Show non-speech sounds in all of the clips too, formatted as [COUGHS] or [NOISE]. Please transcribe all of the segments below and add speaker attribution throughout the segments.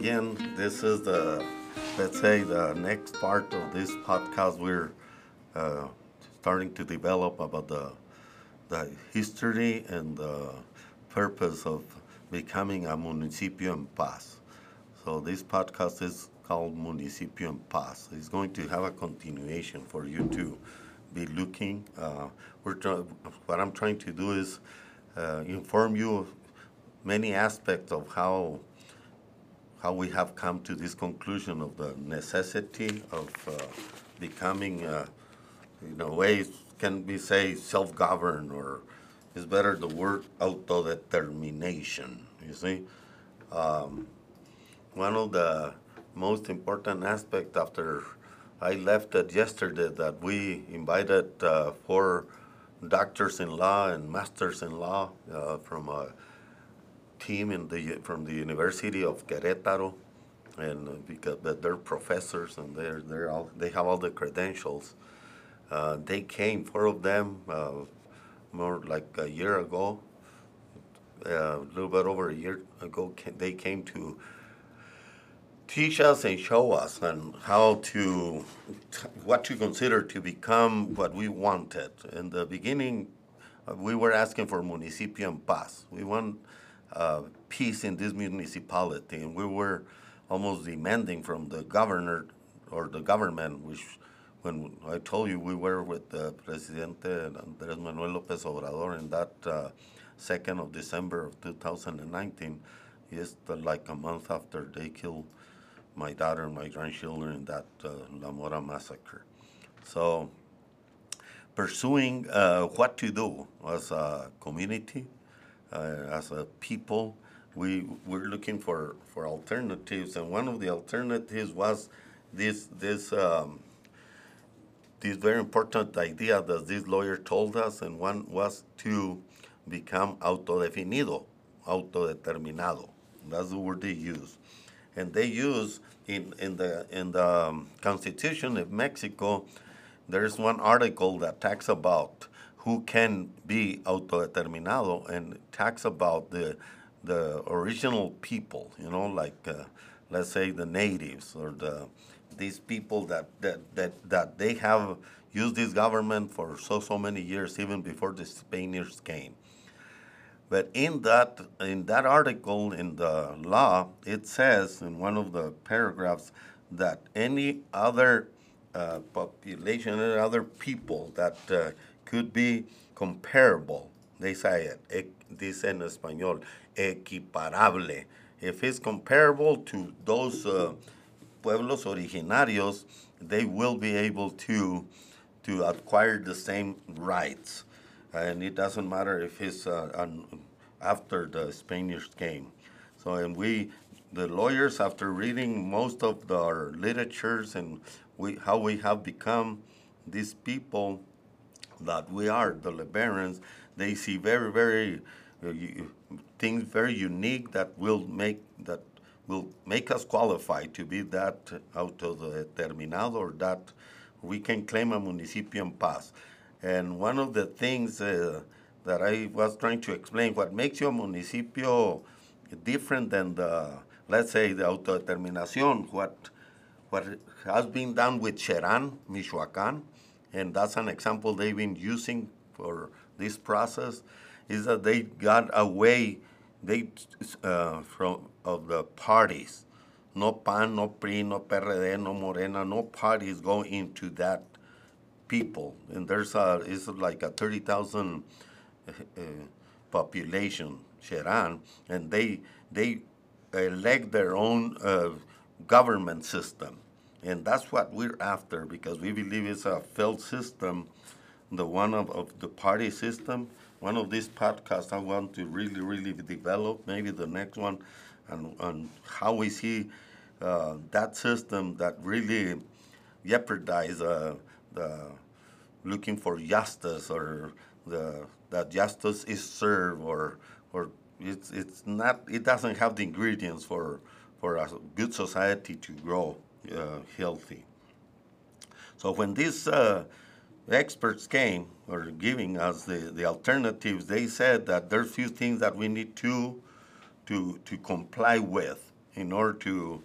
Speaker 1: again. This is the, let's say, the next part of this podcast we're uh, starting to develop about the, the history and the purpose of becoming a municipio en paz. So this podcast is called Municipio en Paz. It's going to have a continuation for you to be looking. Uh, we're try- what I'm trying to do is uh, inform you of many aspects of how how we have come to this conclusion of the necessity of uh, becoming, uh, in a way, can we say self-governed, or is better the word autodetermination. You see, um, one of the most important aspects after I left it yesterday that we invited uh, four doctors-in-law and masters-in-law uh, from a team in the from the University of Querétaro, and uh, because they're professors and they're they're all they have all the credentials. Uh, they came, four of them, uh, more like a year ago, uh, a little bit over a year ago. ca- They came to teach us and show us and how to what to consider to become what we wanted. In the beginning, uh, we were asking for municipio en paz. We want uh, peace in this municipality, and we were almost demanding from the governor or the government, which when I told you we were with the Presidente Andrés Manuel López Obrador in that uh, 2nd of December of 2019, just uh, like a month after they killed my daughter and my grandchildren in that uh, La Mora massacre. So, pursuing uh, what to do as a community, uh, as a people, we were looking for, for alternatives, and one of the alternatives was this this um, this very important idea that this lawyer told us, and one was to become autodefinido, autodeterminado. That's the word they use and they use in, in the in the um, Constitution of Mexico. There's one article that talks about who can be autodeterminado and talks about the the original people. You know, like uh, let's say the natives or the these people that, that that that they have used this government for so so many years, even before the Spaniards came. But in that in that article in the law, it says in one of the paragraphs that any other uh, population, any other people that uh, could be comparable, they say it, dice en español, equiparable. If it's comparable to those uh, pueblos originarios, they will be able to to acquire the same rights and it doesn't matter if it's uh, after the Spanish came. So, and we, the lawyers, after reading most of our literatures and we, how we have become these people that we are, the liberals, they see very, very uh, things very unique that will make that will make us qualify to be that autodeterminado or that we can claim a municipio paz. And one of the things uh, that I was trying to explain, what makes your municipio different than the, let's say, the autodeterminación, what, what has been done with Cheran, Michoacan, and that's an example they've been using for this process, is that they got away they, uh, from of the parties. No PAN, no PRI, no PRD, no Morena, no parties go into that people, and there's a it's like a thirty thousand uh, population, Cheran, and they they elect their own uh, government system, and that's what we're after because we believe it's a failed system, the one of, of the party system. One of these podcasts I want to really really develop, maybe the next one, and on how we see uh, that system that really jeopardize uh, the looking for justice or the that justice is served or or it's it's not it doesn't have the ingredients for for a good society to grow healthy. So when these uh, experts came or giving us the, the alternatives, they said that there's a few things that we need to to to comply with in order to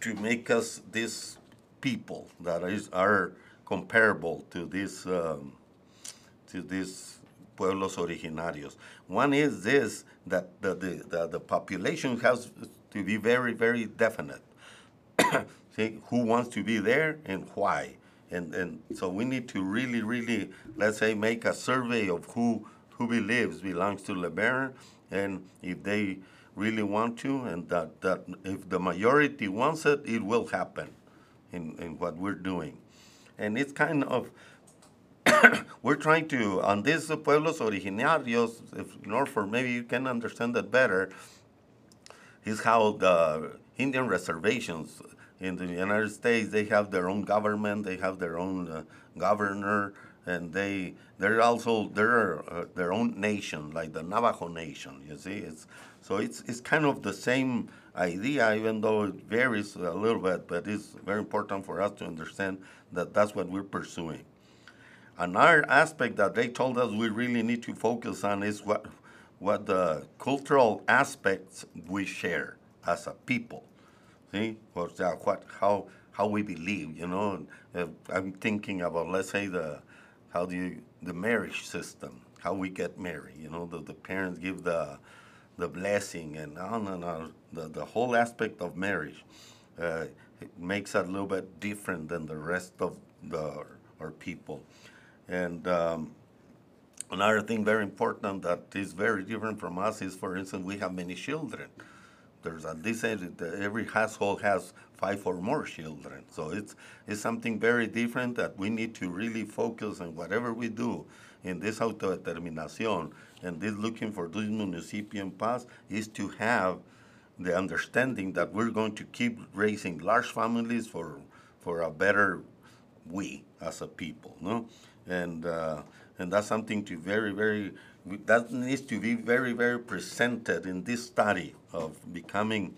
Speaker 1: to make us this people that is are comparable to this um, to these pueblos originarios. One is this that the, the, the, the population has to be very very definite. [COUGHS] See who wants to be there and why. And, and so we need to really, really, let's say, make a survey of who who believes belongs to LeBaron, and if they really want to, and that, that if the majority wants it, it will happen in, in what we're doing. And it's kind of, [COUGHS] we're trying to, on these pueblos originarios, if, order maybe you can understand that better, is how the Indian reservations in the United States, they have their own government, they have their own uh, governor, and they they're also they're uh, their own nation, like the Navajo Nation. You see, it's so it's it's kind of the same idea, even though it varies a little bit. But it's very important for us to understand that that's what we're pursuing. Another aspect that they told us we really need to focus on is what what the cultural aspects we share as a people. See, what what how how we believe. You know, I'm thinking about let's say the how do you the marriage system, how we get married. You know, the, the parents give the the blessing and on and on. The, the whole aspect of marriage uh, makes it a little bit different than the rest of the our people. And um, another thing very important that is very different from us is, for instance, we have many children. There's at least every household has five or more children. So it's, it's something very different that we need to really focus on whatever we do in this autodeterminación and this looking for this municipio paz is to have the understanding that we're going to keep raising large families for, for a better we as a people, no? And, uh, and that's something to very, very, that needs to be very, very presented in this study of becoming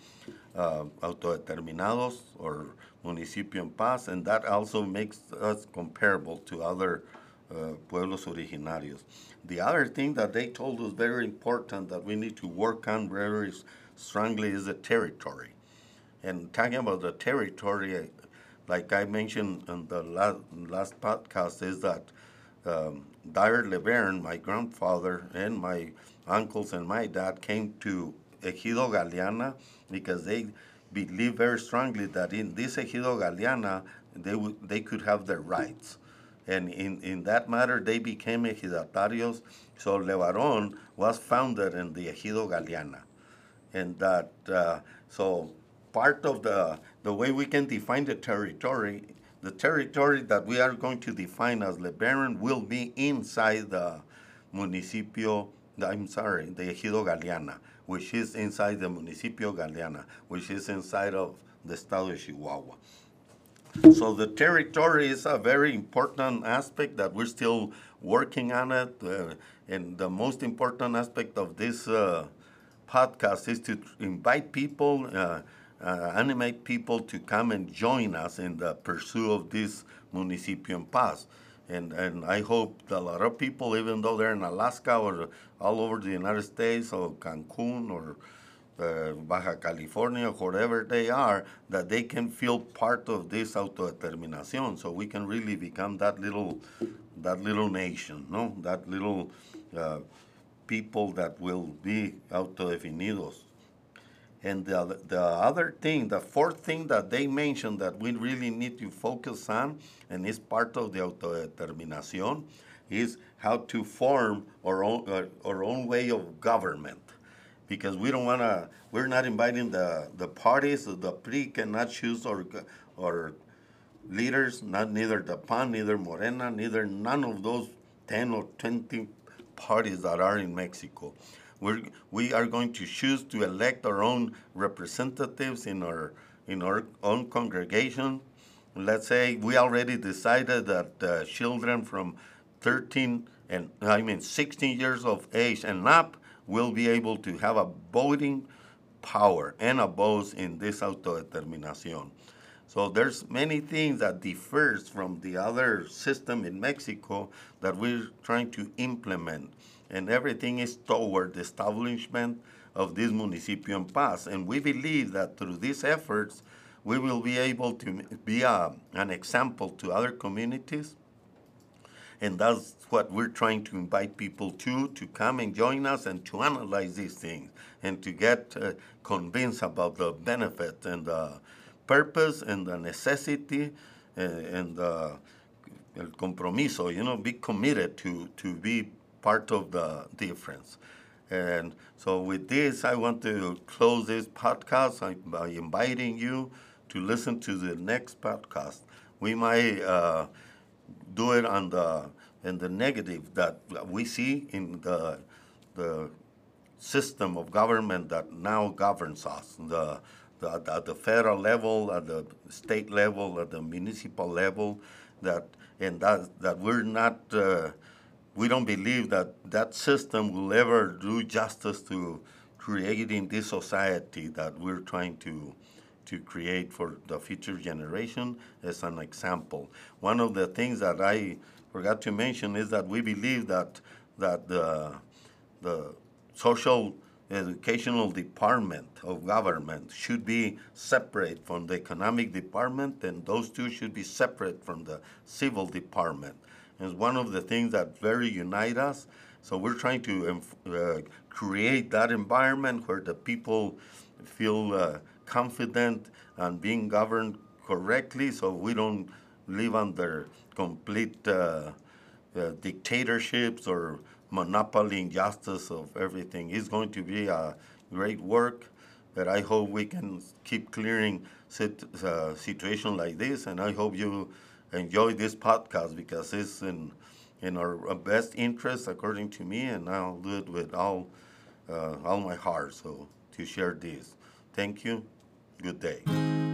Speaker 1: uh, autodeterminados or municipio en paz, and that also makes us comparable to other uh, pueblos originarios. The other thing that they told us very important that we need to work on very strongly is the territory. And talking about the territory, like I mentioned in the last, last podcast, is that um, Dyer LeBaron, my grandfather, and my uncles and my dad came to Ejido Galeana because they believe very strongly that in this Ejido Galeana, they, w- they could have their rights. And in, in that matter, they became ejidatarios. So LeBaron was founded in the Ejido Galeana. And that, uh, so part of the, the way we can define the territory, the territory that we are going to define as LeBaron will be inside the municipio, I'm sorry, the Ejido Galeana which is inside the Municipio Galeana, which is inside of the Estado de Chihuahua. So the territory is a very important aspect that we're still working on it. Uh, and the most important aspect of this uh, podcast is to invite people, uh, uh animate people to come and join us in the pursuit of this Municipio en Paz. And, and I hope that a lot of people, even though they're in Alaska or all over the United States or Cancun or uh, Baja California, wherever they are, that they can feel part of this autodeterminación. So we can really become that little, that little nation, no, that little uh, people that will be autodefinidos. And the, the other thing, the fourth thing that they mentioned that we really need to focus on, and is part of the autodeterminación, is how to form our own, uh, our own way of government. Because we don't want to, we're not inviting the, the parties, the PRI cannot choose our, our leaders, not neither the PAN, neither Morena, neither none of those 10 or 20 parties that are in Mexico. We're, we are going to choose to elect our own representatives in our, in our own congregation. Let's say we already decided that uh, children from 13 and I mean 16 years of age and up will be able to have a voting power and a vote in this autodeterminación. So there's many things that differs from the other system in Mexico that we're trying to implement and everything is toward the establishment of this municipio en paz. And we believe that through these efforts, we will be able to be a, an example to other communities. And that's what we're trying to invite people to, to come and join us and to analyze these things and to get uh, convinced about the benefit and the purpose and the necessity uh, and uh, el compromiso, you know, be committed to, to be part of the difference. And so with this, I want to close this podcast by inviting you to listen to the next podcast. We might uh, do it on the in the negative that we see in the the system of government that now governs us. The, the at the federal level, at the state level, at the municipal level, that and that that we're not. Uh, we don't believe that that system will ever do justice to creating this society that we're trying to to create for the future generation as an example. One of the things that I forgot to mention is that we believe that that the the social educational department of government should be separate from the economic department and those two should be separate from the civil department. It's one of the things that very unite us. So we're trying to uh, create that environment where the people feel uh, confident and being governed correctly so we don't live under complete uh, uh, dictatorships or monopoly injustice of everything. It's going to be a great work that I hope we can keep clearing sit, uh, situation like this, and I hope you enjoy this podcast because it's in in our best interest, according to me, and I'll do it with all uh, all my heart. So to share this, thank you. Good day.